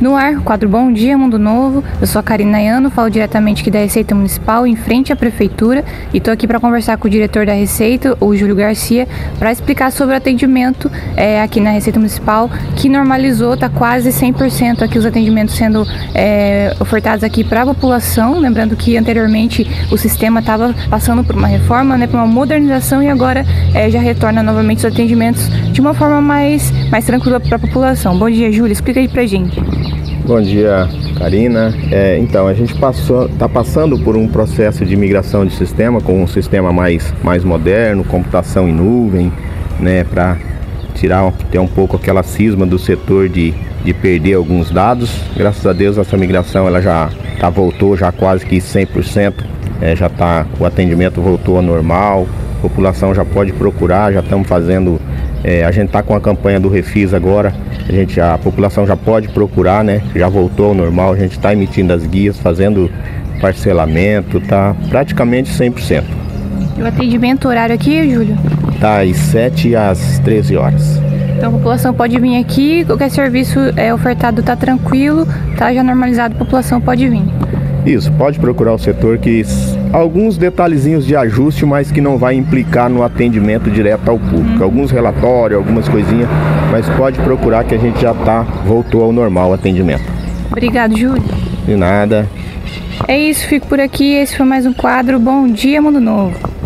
No ar, quadro Bom Dia Mundo Novo. Eu sou a Karina Ayano, falo diretamente aqui da Receita Municipal, em frente à Prefeitura, e estou aqui para conversar com o diretor da Receita, o Júlio Garcia, para explicar sobre o atendimento é, aqui na Receita Municipal, que normalizou, está quase 100% aqui os atendimentos sendo é, ofertados aqui para a população. Lembrando que anteriormente o sistema estava passando por uma reforma, né, por uma modernização, e agora é, já retorna novamente os atendimentos de uma forma mais, mais tranquila para a população. Bom dia, Júlio. Explica aí para gente. Bom dia, Karina. É, então, a gente está passando por um processo de migração de sistema com um sistema mais, mais moderno, computação em nuvem, né, para tirar ter um pouco aquela cisma do setor de, de perder alguns dados. Graças a Deus essa migração ela já tá, voltou já quase que 100%, é, já tá o atendimento voltou ao normal, a população já pode procurar, já estamos fazendo é, a gente está com a campanha do Refis agora, a, gente, a população já pode procurar, né? Já voltou ao normal, a gente está emitindo as guias, fazendo parcelamento, tá praticamente 100%. E o atendimento horário aqui, Júlio? Tá às 7 às 13 horas. Então a população pode vir aqui, qualquer serviço é ofertado está tranquilo, tá já normalizado, a população pode vir. Isso, pode procurar o setor que alguns detalhezinhos de ajuste, mas que não vai implicar no atendimento direto ao público. Alguns relatórios, algumas coisinhas, mas pode procurar que a gente já tá voltou ao normal o atendimento. Obrigado, Júlio. De nada. É isso, fico por aqui. Esse foi mais um quadro Bom Dia Mundo Novo.